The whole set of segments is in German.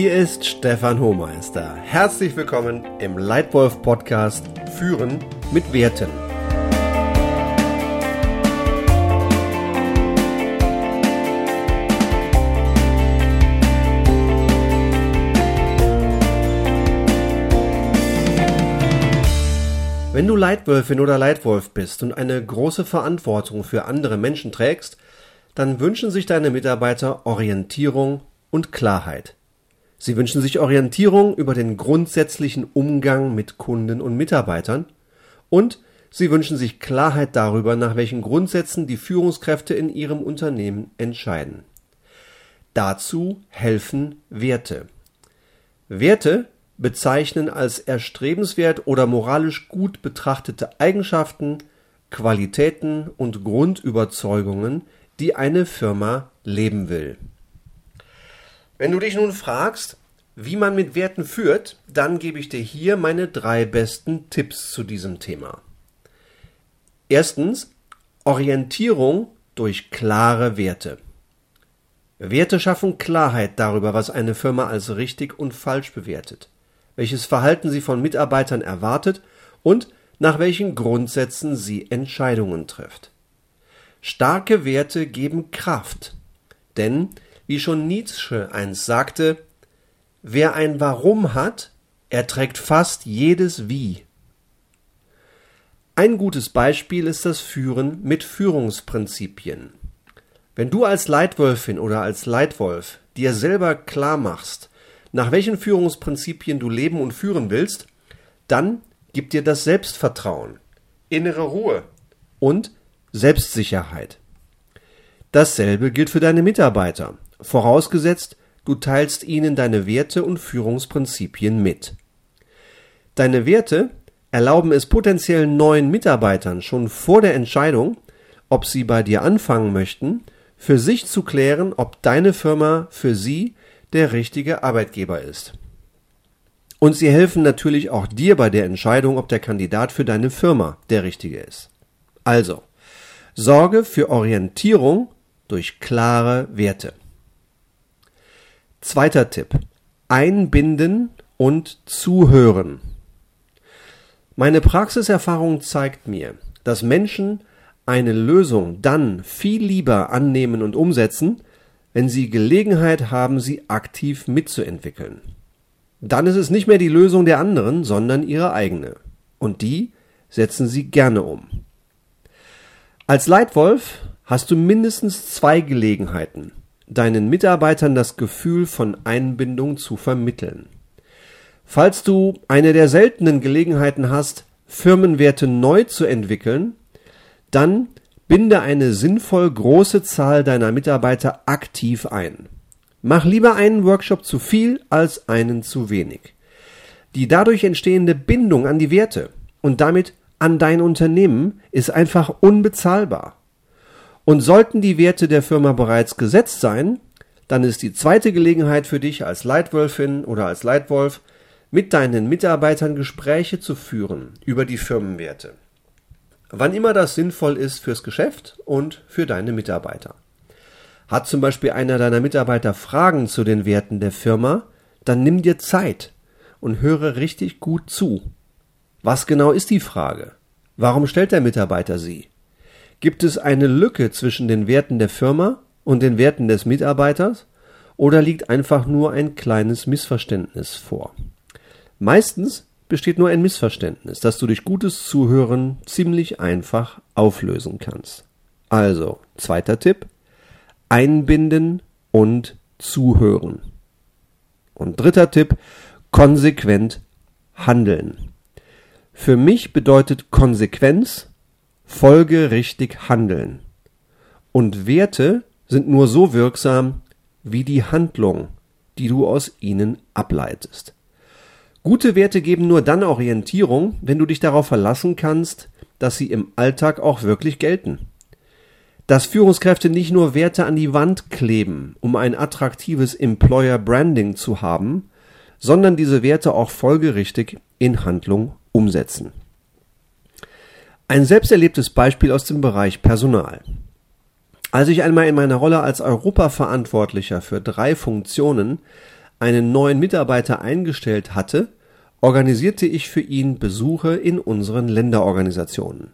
Hier ist Stefan Hohmeister. Herzlich willkommen im Leitwolf Podcast Führen mit Werten. Wenn du Leitwölfin oder Leitwolf bist und eine große Verantwortung für andere Menschen trägst, dann wünschen sich deine Mitarbeiter Orientierung und Klarheit. Sie wünschen sich Orientierung über den grundsätzlichen Umgang mit Kunden und Mitarbeitern und sie wünschen sich Klarheit darüber, nach welchen Grundsätzen die Führungskräfte in ihrem Unternehmen entscheiden. Dazu helfen Werte. Werte bezeichnen als erstrebenswert oder moralisch gut betrachtete Eigenschaften, Qualitäten und Grundüberzeugungen, die eine Firma leben will. Wenn du dich nun fragst, wie man mit Werten führt, dann gebe ich dir hier meine drei besten Tipps zu diesem Thema. Erstens Orientierung durch klare Werte. Werte schaffen Klarheit darüber, was eine Firma als richtig und falsch bewertet welches Verhalten sie von Mitarbeitern erwartet und nach welchen Grundsätzen sie Entscheidungen trifft. Starke Werte geben Kraft, denn, wie schon Nietzsche einst sagte, wer ein Warum hat, erträgt fast jedes Wie. Ein gutes Beispiel ist das Führen mit Führungsprinzipien. Wenn du als Leitwölfin oder als Leitwolf dir selber klar machst, nach welchen Führungsprinzipien du leben und führen willst, dann gibt dir das Selbstvertrauen, innere Ruhe und Selbstsicherheit. Dasselbe gilt für deine Mitarbeiter, vorausgesetzt, du teilst ihnen deine Werte und Führungsprinzipien mit. Deine Werte erlauben es potenziellen neuen Mitarbeitern schon vor der Entscheidung, ob sie bei dir anfangen möchten, für sich zu klären, ob deine Firma für sie der richtige Arbeitgeber ist. Und sie helfen natürlich auch dir bei der Entscheidung, ob der Kandidat für deine Firma der richtige ist. Also, sorge für Orientierung durch klare Werte. Zweiter Tipp. Einbinden und zuhören. Meine Praxiserfahrung zeigt mir, dass Menschen eine Lösung dann viel lieber annehmen und umsetzen, wenn sie Gelegenheit haben, sie aktiv mitzuentwickeln. Dann ist es nicht mehr die Lösung der anderen, sondern ihre eigene. Und die setzen sie gerne um. Als Leitwolf hast du mindestens zwei Gelegenheiten, deinen Mitarbeitern das Gefühl von Einbindung zu vermitteln. Falls du eine der seltenen Gelegenheiten hast, Firmenwerte neu zu entwickeln, dann Binde eine sinnvoll große Zahl deiner Mitarbeiter aktiv ein. Mach lieber einen Workshop zu viel als einen zu wenig. Die dadurch entstehende Bindung an die Werte und damit an dein Unternehmen ist einfach unbezahlbar. Und sollten die Werte der Firma bereits gesetzt sein, dann ist die zweite Gelegenheit für dich als Leitwölfin oder als Leitwolf, mit deinen Mitarbeitern Gespräche zu führen über die Firmenwerte wann immer das sinnvoll ist fürs Geschäft und für deine Mitarbeiter. Hat zum Beispiel einer deiner Mitarbeiter Fragen zu den Werten der Firma, dann nimm dir Zeit und höre richtig gut zu. Was genau ist die Frage? Warum stellt der Mitarbeiter sie? Gibt es eine Lücke zwischen den Werten der Firma und den Werten des Mitarbeiters oder liegt einfach nur ein kleines Missverständnis vor? Meistens besteht nur ein Missverständnis, das du durch gutes Zuhören ziemlich einfach auflösen kannst. Also, zweiter Tipp, einbinden und zuhören. Und dritter Tipp, konsequent handeln. Für mich bedeutet Konsequenz folgerichtig handeln. Und Werte sind nur so wirksam wie die Handlung, die du aus ihnen ableitest. Gute Werte geben nur dann Orientierung, wenn du dich darauf verlassen kannst, dass sie im Alltag auch wirklich gelten. Dass Führungskräfte nicht nur Werte an die Wand kleben, um ein attraktives Employer Branding zu haben, sondern diese Werte auch folgerichtig in Handlung umsetzen. Ein selbsterlebtes Beispiel aus dem Bereich Personal. Als ich einmal in meiner Rolle als Europaverantwortlicher für drei Funktionen einen neuen Mitarbeiter eingestellt hatte, organisierte ich für ihn Besuche in unseren Länderorganisationen.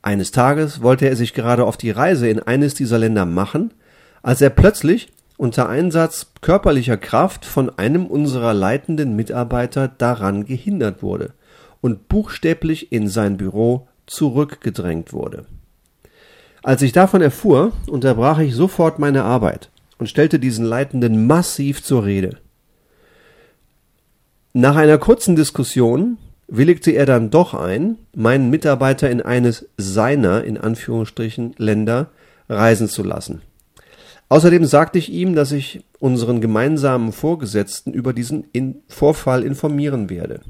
Eines Tages wollte er sich gerade auf die Reise in eines dieser Länder machen, als er plötzlich unter Einsatz körperlicher Kraft von einem unserer leitenden Mitarbeiter daran gehindert wurde und buchstäblich in sein Büro zurückgedrängt wurde. Als ich davon erfuhr, unterbrach ich sofort meine Arbeit und stellte diesen Leitenden massiv zur Rede. Nach einer kurzen Diskussion willigte er dann doch ein, meinen Mitarbeiter in eines seiner, in Anführungsstrichen, Länder reisen zu lassen. Außerdem sagte ich ihm, dass ich unseren gemeinsamen Vorgesetzten über diesen in Vorfall informieren werde,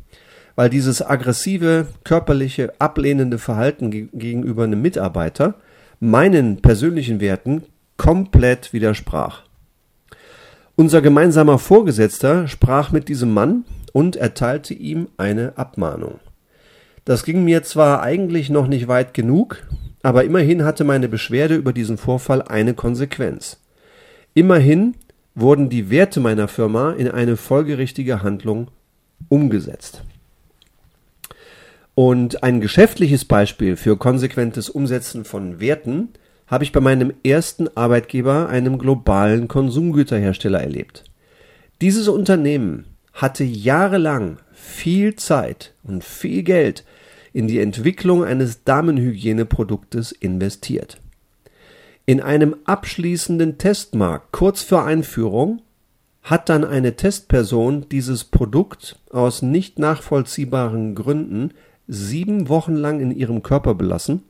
weil dieses aggressive, körperliche, ablehnende Verhalten ge gegenüber einem Mitarbeiter meinen persönlichen Werten komplett widersprach. Unser gemeinsamer Vorgesetzter sprach mit diesem Mann und erteilte ihm eine Abmahnung. Das ging mir zwar eigentlich noch nicht weit genug, aber immerhin hatte meine Beschwerde über diesen Vorfall eine Konsequenz. Immerhin wurden die Werte meiner Firma in eine folgerichtige Handlung umgesetzt. Und ein geschäftliches Beispiel für konsequentes Umsetzen von Werten habe ich bei meinem ersten Arbeitgeber, einem globalen Konsumgüterhersteller, erlebt. Dieses Unternehmen hatte jahrelang viel Zeit und viel Geld in die Entwicklung eines Damenhygieneproduktes investiert. In einem abschließenden Testmarkt kurz vor Einführung hat dann eine Testperson dieses Produkt aus nicht nachvollziehbaren Gründen sieben Wochen lang in ihrem Körper belassen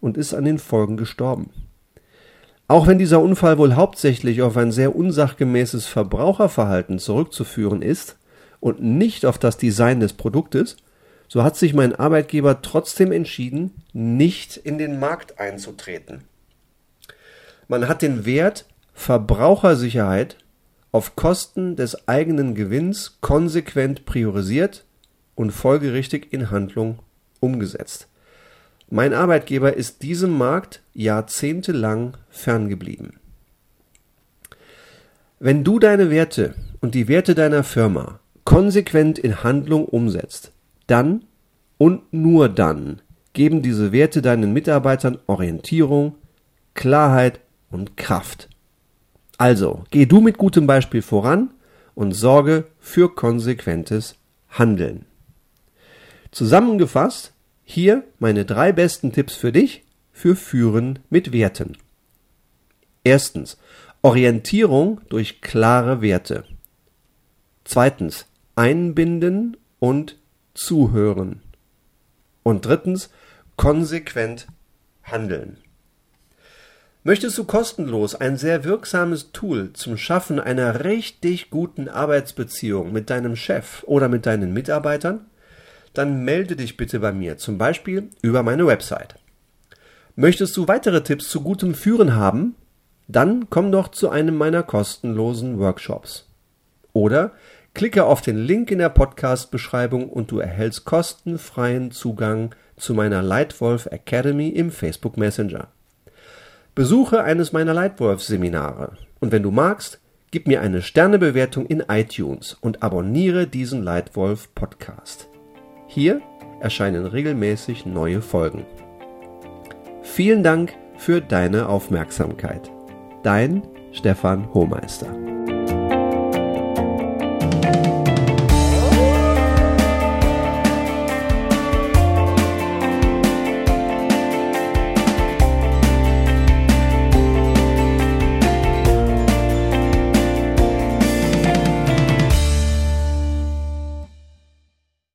und ist an den Folgen gestorben. Auch wenn dieser Unfall wohl hauptsächlich auf ein sehr unsachgemäßes Verbraucherverhalten zurückzuführen ist und nicht auf das Design des Produktes, so hat sich mein Arbeitgeber trotzdem entschieden, nicht in den Markt einzutreten. Man hat den Wert Verbrauchersicherheit auf Kosten des eigenen Gewinns konsequent priorisiert und folgerichtig in Handlung umgesetzt. Mein Arbeitgeber ist diesem Markt jahrzehntelang ferngeblieben. Wenn du deine Werte und die Werte deiner Firma konsequent in Handlung umsetzt, dann und nur dann geben diese Werte deinen Mitarbeitern Orientierung, Klarheit und Kraft. Also, geh du mit gutem Beispiel voran und sorge für konsequentes Handeln. Zusammengefasst, hier meine drei besten Tipps für dich für Führen mit Werten. Erstens, Orientierung durch klare Werte. Zweitens, Einbinden und Zuhören. Und drittens, konsequent handeln. Möchtest du kostenlos ein sehr wirksames Tool zum Schaffen einer richtig guten Arbeitsbeziehung mit deinem Chef oder mit deinen Mitarbeitern? Dann melde dich bitte bei mir, zum Beispiel über meine Website. Möchtest du weitere Tipps zu gutem Führen haben? Dann komm doch zu einem meiner kostenlosen Workshops. Oder klicke auf den Link in der Podcast-Beschreibung und du erhältst kostenfreien Zugang zu meiner Lightwolf Academy im Facebook Messenger. Besuche eines meiner Leitwolf-Seminare und wenn du magst, gib mir eine Sternebewertung in iTunes und abonniere diesen Leitwolf Podcast. Hier erscheinen regelmäßig neue Folgen. Vielen Dank für deine Aufmerksamkeit. Dein Stefan Hohmeister.